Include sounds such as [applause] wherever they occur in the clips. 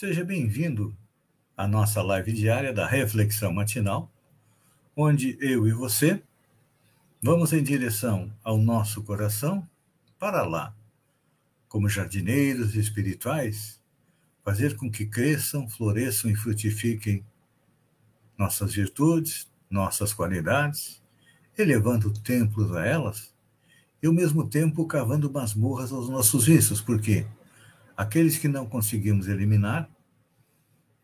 Seja bem-vindo à nossa live diária da Reflexão Matinal, onde eu e você vamos em direção ao nosso coração para lá, como jardineiros espirituais, fazer com que cresçam, floresçam e frutifiquem nossas virtudes, nossas qualidades, elevando templos a elas e ao mesmo tempo cavando masmorras aos nossos vícios, porque aqueles que não conseguimos eliminar,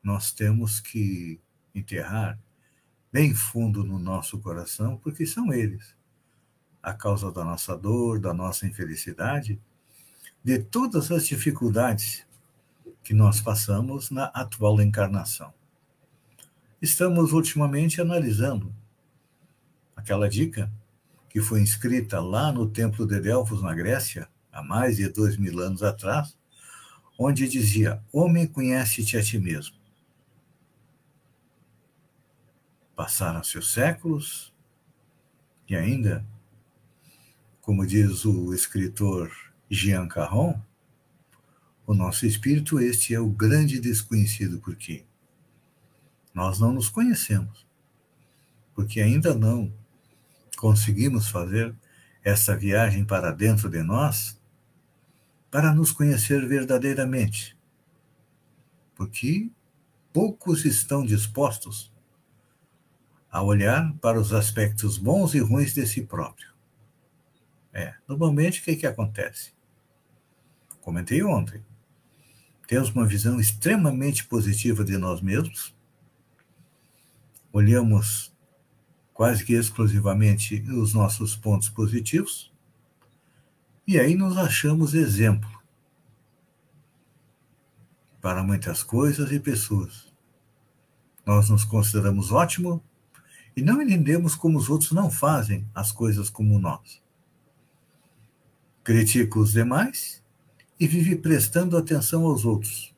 nós temos que enterrar bem fundo no nosso coração, porque são eles a causa da nossa dor, da nossa infelicidade, de todas as dificuldades que nós passamos na atual encarnação. Estamos ultimamente analisando aquela dica que foi inscrita lá no Templo de Delfos, na Grécia, há mais de dois mil anos atrás, onde dizia: Homem, conhece-te a ti mesmo. Passaram-se os séculos e ainda, como diz o escritor Jean Carron, o nosso espírito, este é o grande desconhecido, porque nós não nos conhecemos, porque ainda não conseguimos fazer essa viagem para dentro de nós para nos conhecer verdadeiramente. Porque poucos estão dispostos a olhar para os aspectos bons e ruins de si próprio. É, normalmente o que, que acontece? Comentei ontem. Temos uma visão extremamente positiva de nós mesmos, olhamos quase que exclusivamente os nossos pontos positivos, e aí nos achamos exemplo para muitas coisas e pessoas. Nós nos consideramos ótimo e não entendemos como os outros não fazem as coisas como nós. Critica os demais e vive prestando atenção aos outros.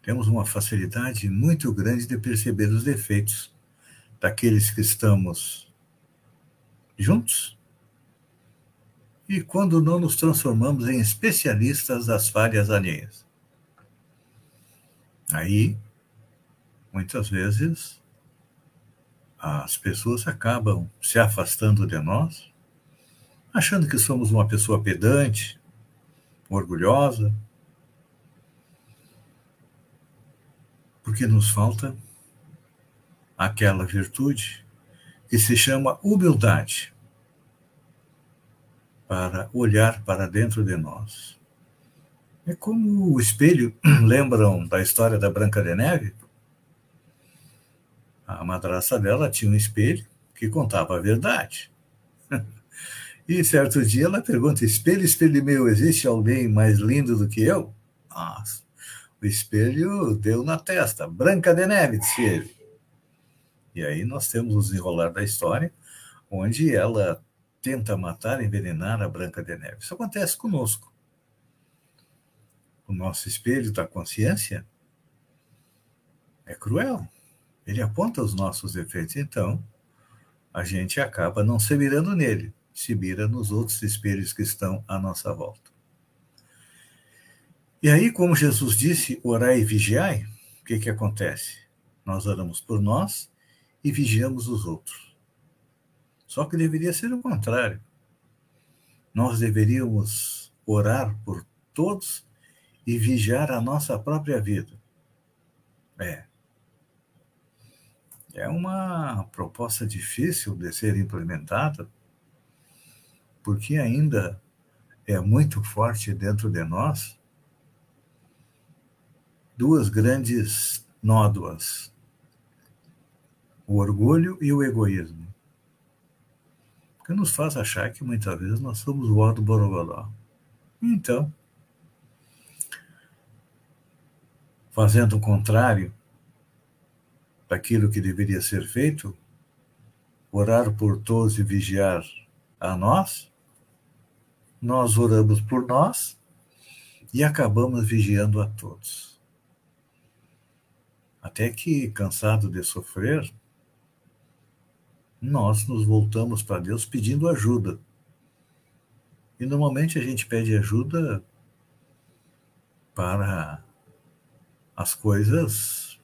Temos uma facilidade muito grande de perceber os defeitos daqueles que estamos juntos. E quando não nos transformamos em especialistas das falhas alheias. Aí, muitas vezes, as pessoas acabam se afastando de nós, achando que somos uma pessoa pedante, orgulhosa, porque nos falta aquela virtude que se chama humildade para olhar para dentro de nós. É como o espelho, [clears throat] lembram da história da Branca de Neve? A madraça dela tinha um espelho que contava a verdade. [laughs] E certo dia ela pergunta: Espelho, espelho meu, existe alguém mais lindo do que eu? Nossa, o espelho deu na testa. Branca de Neve, disse ele. E aí nós temos o desenrolar da história, onde ela tenta matar, envenenar a Branca de Neve. Isso acontece conosco. O nosso espelho da consciência é cruel. Ele aponta os nossos defeitos. Então, a gente acaba não se mirando nele, se mira nos outros espelhos que estão à nossa volta. E aí, como Jesus disse, orai e vigiai, o que, que acontece? Nós oramos por nós e vigiamos os outros. Só que deveria ser o contrário. Nós deveríamos orar por todos e vigiar a nossa própria vida. É. É uma proposta difícil de ser implementada, porque ainda é muito forte dentro de nós duas grandes nódoas: o orgulho e o egoísmo. Que nos faz achar que muitas vezes nós somos o ó do Borogodó. Então, fazendo o contrário daquilo que deveria ser feito, orar por todos e vigiar a nós, nós oramos por nós e acabamos vigiando a todos. Até que, cansado de sofrer, nós nos voltamos para Deus pedindo ajuda. E normalmente a gente pede ajuda para as coisas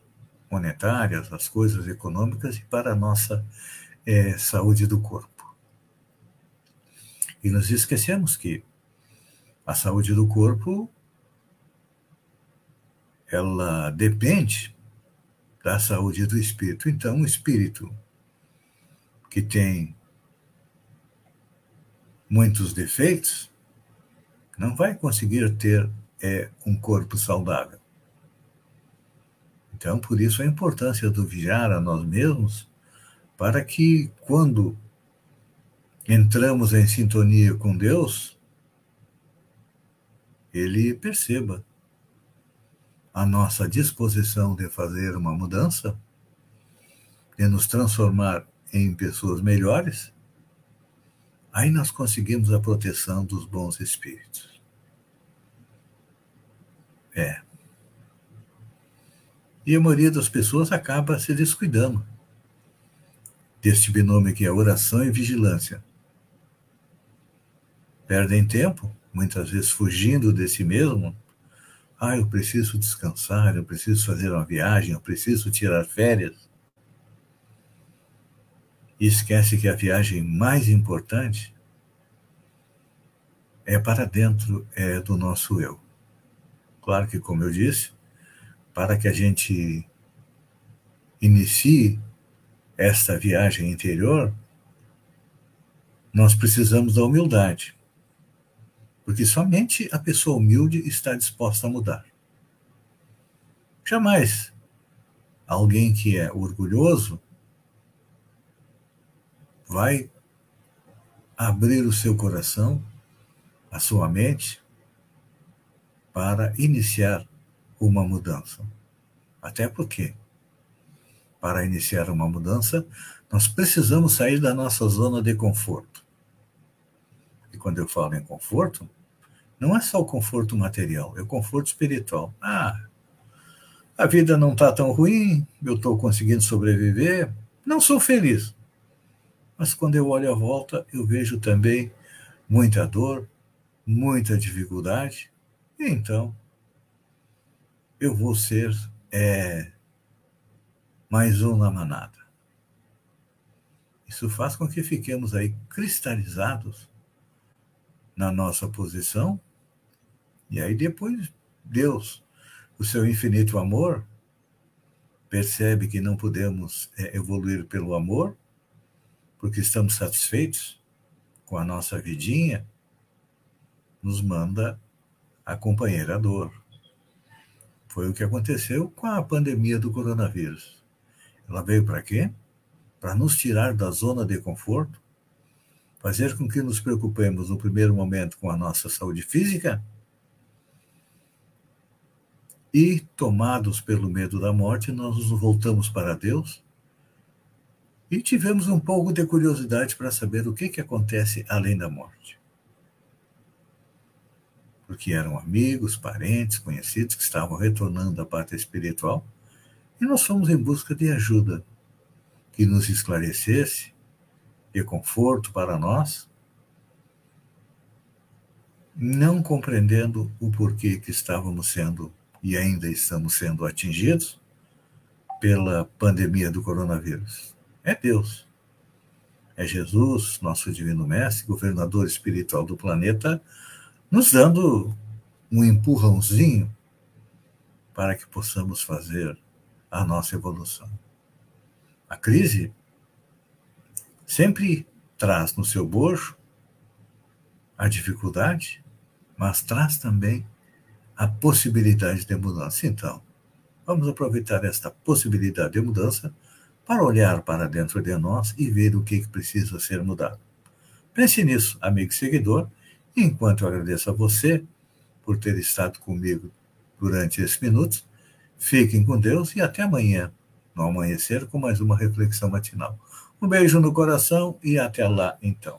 monetárias, as coisas econômicas e para a nossa é, saúde do corpo. E nos esquecemos que a saúde do corpo ela depende da saúde do espírito. Então, o espírito que tem muitos defeitos não vai conseguir ter é, um corpo saudável. Então, por isso a importância do vigiar a nós mesmos, para que quando entramos em sintonia com Deus, Ele perceba a nossa disposição de fazer uma mudança, de nos transformar em pessoas melhores, aí nós conseguimos a proteção dos bons espíritos. É. E a maioria das pessoas acaba se descuidando deste binômio que é oração e vigilância. Perdem tempo, muitas vezes fugindo de si mesmo. Ah, eu preciso descansar, eu preciso fazer uma viagem, eu preciso tirar férias. E esquece que a viagem mais importante é para dentro é, do nosso eu. Claro que, como eu disse, para que a gente inicie esta viagem interior, nós precisamos da humildade. Porque somente a pessoa humilde está disposta a mudar. Jamais alguém que é orgulhoso vai abrir o seu coração, a sua mente, para iniciar uma mudança. Até porque, para iniciar uma mudança, nós precisamos sair da nossa zona de conforto. E quando eu falo em conforto, não é só o conforto material, é o conforto espiritual. Ah, a vida não está tão ruim, eu estou conseguindo sobreviver, não sou feliz. Mas quando eu olho à volta, eu vejo também muita dor, muita dificuldade, e então eu vou ser é, mais um na manada. Isso faz com que fiquemos aí cristalizados na nossa posição, e aí depois Deus, o seu infinito amor, percebe que não podemos é, evoluir pelo amor, porque estamos satisfeitos com a nossa vidinha, nos manda a companheira dor, foi o que aconteceu com a pandemia do coronavírus. Ela veio para quê? Para nos tirar da zona de conforto, fazer com que nos preocupemos no primeiro momento com a nossa saúde física e, tomados pelo medo da morte, nós nos voltamos para Deus e tivemos um pouco de curiosidade para saber o que, que acontece além da morte porque eram amigos, parentes, conhecidos que estavam retornando à parte espiritual, e nós fomos em busca de ajuda que nos esclarecesse, de conforto para nós, não compreendendo o porquê que estávamos sendo e ainda estamos sendo atingidos pela pandemia do coronavírus. É Deus. É Jesus, nosso divino mestre, governador espiritual do planeta, nos dando um empurrãozinho para que possamos fazer a nossa evolução. A crise sempre traz no seu bojo a dificuldade, mas traz também a possibilidade de mudança. Então, vamos aproveitar esta possibilidade de mudança para olhar para dentro de nós e ver o que precisa ser mudado. Pense nisso, amigo seguidor, Enquanto eu agradeço a você por ter estado comigo durante esses minutos, Fiquem com Deus e até amanhã, no amanhecer, com mais uma reflexão matinal. Um beijo no coração e até lá, então.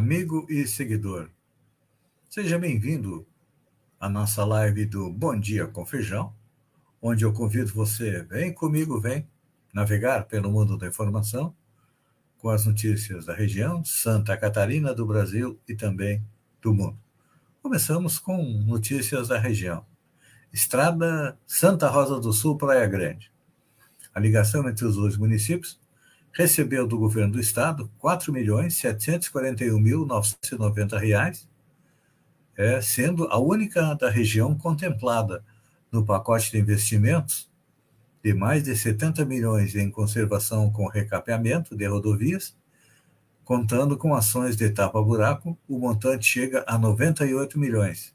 Amigo e seguidor. Seja bem-vindo à nossa live do Bom Dia com Feijão, onde eu convido você, vem comigo, vem navegar pelo mundo da informação com as notícias da região, Santa Catarina, do Brasil e também do mundo. Começamos com notícias da região. Estrada Santa Rosa do Sul, Praia Grande. A ligação entre os dois municípios recebeu do governo do estado R$ 4.741.990, é, sendo a única da região contemplada no pacote de investimentos de mais de 70 milhões em conservação com recapeamento de rodovias, contando com ações de tapa-buraco, o montante chega a 98 milhões.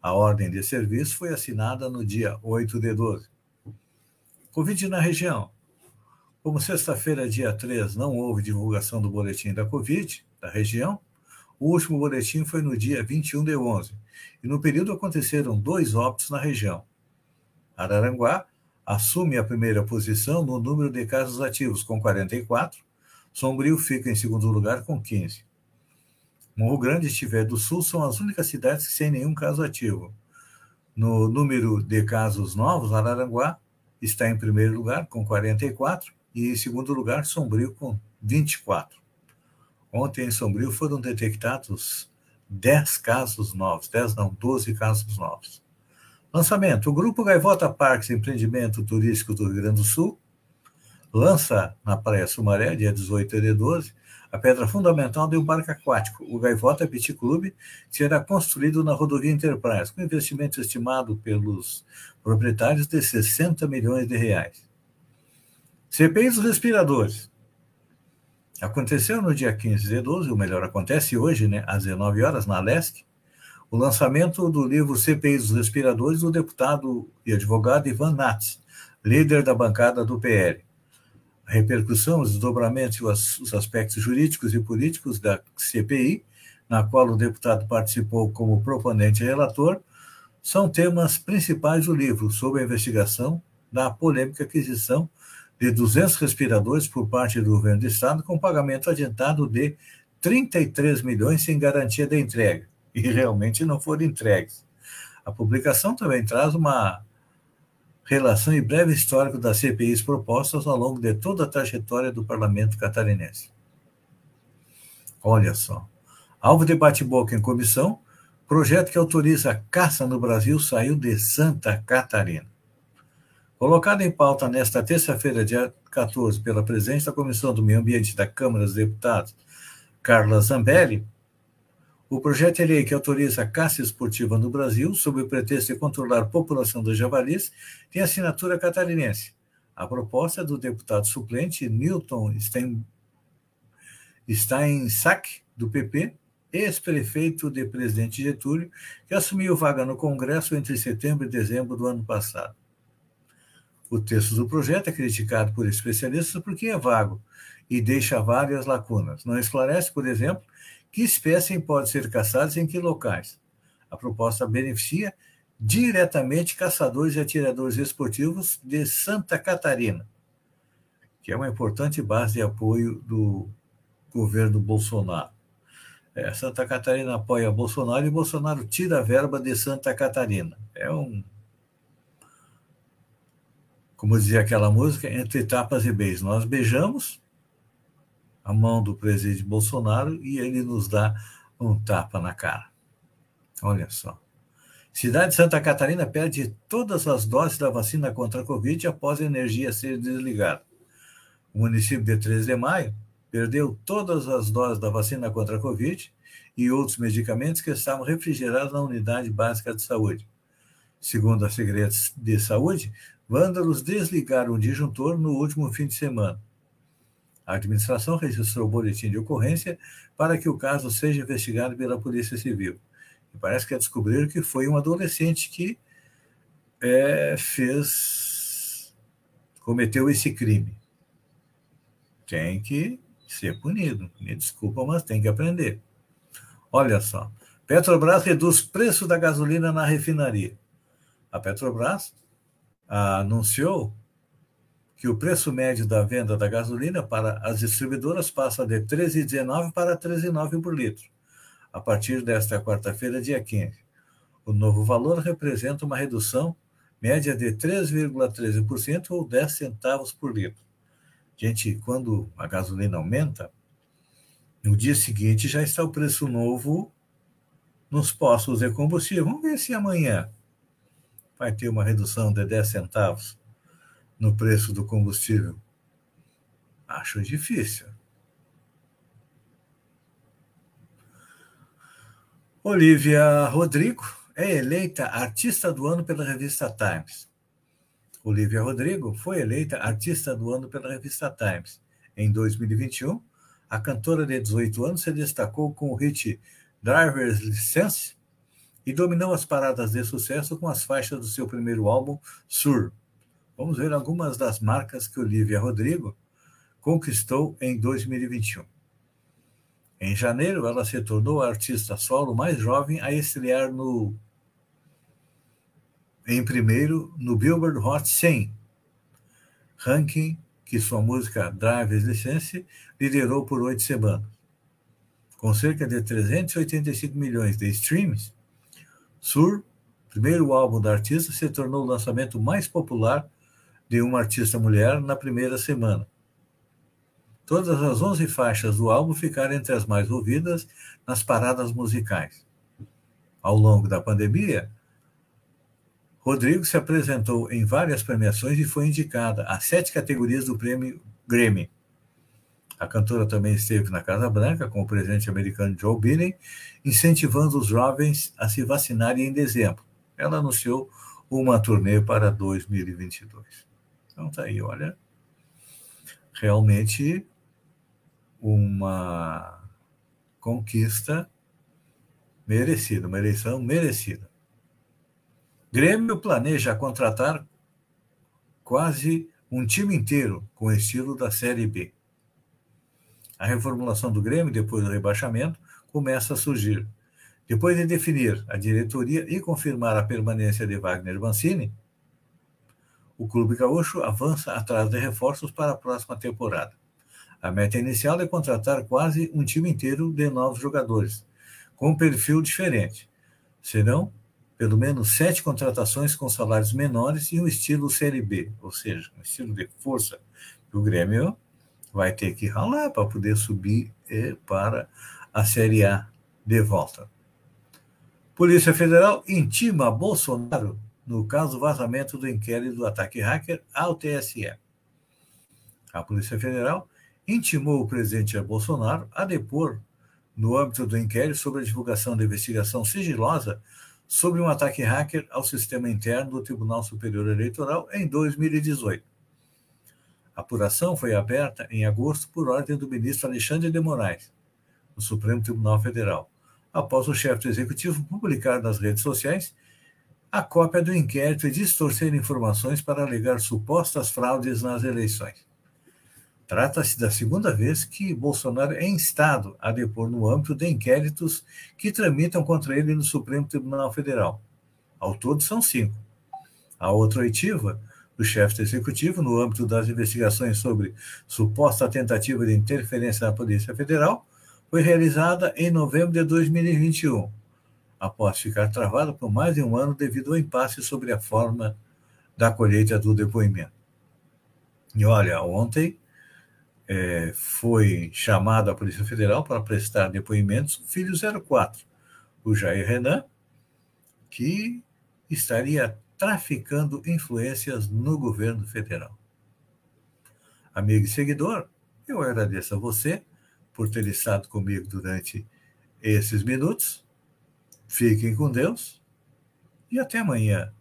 A ordem de serviço foi assinada no dia 8 de 12. Covid na região. Como sexta-feira, dia 3, não houve divulgação do boletim da Covid da região, o último boletim foi no dia 21 de 11, e no período aconteceram dois óbitos na região. Araranguá assume a primeira posição no número de casos ativos, com 44, Sombrio fica em segundo lugar, com 15. Morro Grande e Estiver do Sul são as únicas cidades sem nenhum caso ativo. No número de casos novos, Araranguá está em primeiro lugar, com 44, e, em segundo lugar, Sombrio, com 24. Ontem, em Sombrio, foram detectados 10 casos novos, 10 não, 12 casos novos. Lançamento: o Grupo Gaivota Parques Empreendimento Turístico do Rio Grande do Sul lança na Praia Sumaré, dia 18 de 12, a pedra fundamental de um parque aquático, o Gaivota Petit Clube, que será construído na rodovia Enterprise, com investimento estimado pelos proprietários de 60 milhões de reais. CPI dos respiradores. Aconteceu no dia 15 de 12, ou melhor, acontece hoje, né, às 19 horas, na LESC, o lançamento do livro CPI dos respiradores do deputado e advogado Ivan Nats, líder da bancada do PL. A repercussão, os desdobramentos e os aspectos jurídicos e políticos da CPI, na qual o deputado participou como proponente e relator, são temas principais do livro sobre a investigação da polêmica aquisição de 200 respiradores por parte do governo do estado com pagamento adiantado de 33 milhões sem garantia de entrega e realmente não foram entregues. A publicação também traz uma relação e breve histórico das CPIs propostas ao longo de toda a trajetória do parlamento catarinense. Olha só. Alvo de bate-boca em comissão, projeto que autoriza a caça no Brasil saiu de Santa Catarina. Colocado em pauta nesta terça-feira, dia 14, pela presidente da Comissão do Meio Ambiente da Câmara dos Deputados, Carla Zambelli, o projeto de lei que autoriza a caça esportiva no Brasil, sob o pretexto de controlar a população dos javalis, tem assinatura catarinense. A proposta é do deputado suplente Newton Steinsack, do PP, ex-prefeito de Presidente Getúlio, que assumiu vaga no Congresso entre setembro e dezembro do ano passado. O texto do projeto é criticado por especialistas porque é vago e deixa várias lacunas. Não esclarece, por exemplo, que espécie pode ser caçada em que locais. A proposta beneficia diretamente caçadores e atiradores esportivos de Santa Catarina, que é uma importante base de apoio do governo Bolsonaro. É, Santa Catarina apoia Bolsonaro e Bolsonaro tira a verba de Santa Catarina. É um como dizia aquela música, entre tapas e beijos. Nós beijamos a mão do presidente Bolsonaro e ele nos dá um tapa na cara. Olha só. Cidade de Santa Catarina perde todas as doses da vacina contra a Covid após a energia ser desligada. O município de 13 de maio perdeu todas as doses da vacina contra a Covid e outros medicamentos que estavam refrigerados na unidade básica de saúde. Segundo a Secretaria de Saúde, vândalos desligaram o disjuntor no último fim de semana. A administração registrou o boletim de ocorrência para que o caso seja investigado pela Polícia Civil. E parece que descobriram que foi um adolescente que é, fez, cometeu esse crime. Tem que ser punido. Me desculpa, mas tem que aprender. Olha só. Petrobras reduz preço da gasolina na refinaria. A Petrobras anunciou que o preço médio da venda da gasolina para as distribuidoras passa de R$ 13,19 para R$ 13,9 por litro, a partir desta quarta-feira, dia 15. O novo valor representa uma redução média de 3,13% ou 10 centavos por litro. Gente, quando a gasolina aumenta, no dia seguinte já está o preço novo nos postos de combustível. Vamos ver se amanhã vai ter uma redução de 10 centavos no preço do combustível? Acho difícil. Olivia Rodrigo é eleita artista do ano pela revista Times. Olivia Rodrigo foi eleita artista do ano pela revista Times. Em 2021, a cantora de 18 anos se destacou com o hit Driver's License e dominou as paradas de sucesso com as faixas do seu primeiro álbum, Sur. Vamos ver algumas das marcas que Olivia Rodrigo conquistou em 2021. Em janeiro, ela se tornou a artista solo mais jovem a estrear no em primeiro no Billboard Hot 100, ranking que sua música Driver's License liderou por oito semanas. Com cerca de 385 milhões de streams, Sur, primeiro álbum da artista, se tornou o lançamento mais popular de uma artista mulher na primeira semana. Todas as 11 faixas do álbum ficaram entre as mais ouvidas nas paradas musicais. Ao longo da pandemia, Rodrigo se apresentou em várias premiações e foi indicada a sete categorias do prêmio Grammy. A cantora também esteve na Casa Branca com o presidente americano Joe Biden, incentivando os jovens a se vacinarem em dezembro. Ela anunciou uma turnê para 2022. Então tá aí, olha, realmente uma conquista merecida, uma eleição merecida. Grêmio planeja contratar quase um time inteiro com estilo da Série B. A reformulação do Grêmio, depois do rebaixamento, começa a surgir. Depois de definir a diretoria e confirmar a permanência de Wagner Mancini, o Clube Gaúcho avança atrás de reforços para a próxima temporada. A meta inicial é contratar quase um time inteiro de novos jogadores, com um perfil diferente. Serão pelo menos sete contratações com salários menores e um estilo Série B, ou seja, um estilo de força que o Grêmio vai ter que ralar para poder subir eh, para a Série A de volta. Polícia Federal intima Bolsonaro no caso vazamento do inquérito do ataque hacker ao TSE. A Polícia Federal intimou o presidente Bolsonaro a depor no âmbito do inquérito sobre a divulgação da investigação sigilosa sobre um ataque hacker ao sistema interno do Tribunal Superior Eleitoral em 2018. A apuração foi aberta em agosto por ordem do ministro Alexandre de Moraes, no Supremo Tribunal Federal, após o chefe do executivo publicar nas redes sociais a cópia do inquérito e distorcer informações para alegar supostas fraudes nas eleições. Trata-se da segunda vez que Bolsonaro é instado a depor no âmbito de inquéritos que tramitam contra ele no Supremo Tribunal Federal. Ao todo, são cinco. A outra oitiva, do chefe do executivo, no âmbito das investigações sobre suposta tentativa de interferência na Polícia Federal, foi realizada em novembro de 2021 após ficar travada por mais de um ano devido ao impasse sobre a forma da colheita do depoimento. E olha, ontem é, foi chamado a Polícia Federal para prestar depoimentos o filho 04, o Jair Renan, que estaria traficando influências no governo federal. Amigo e seguidor, eu agradeço a você por ter estado comigo durante esses minutos Fiquem com Deus e até amanhã.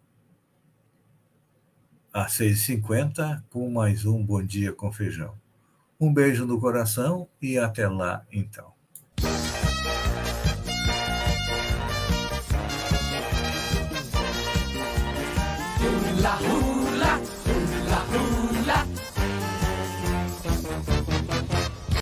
às 6h50 com mais um Bom Dia com Feijão. Um beijo no coração e até lá, então. 나혼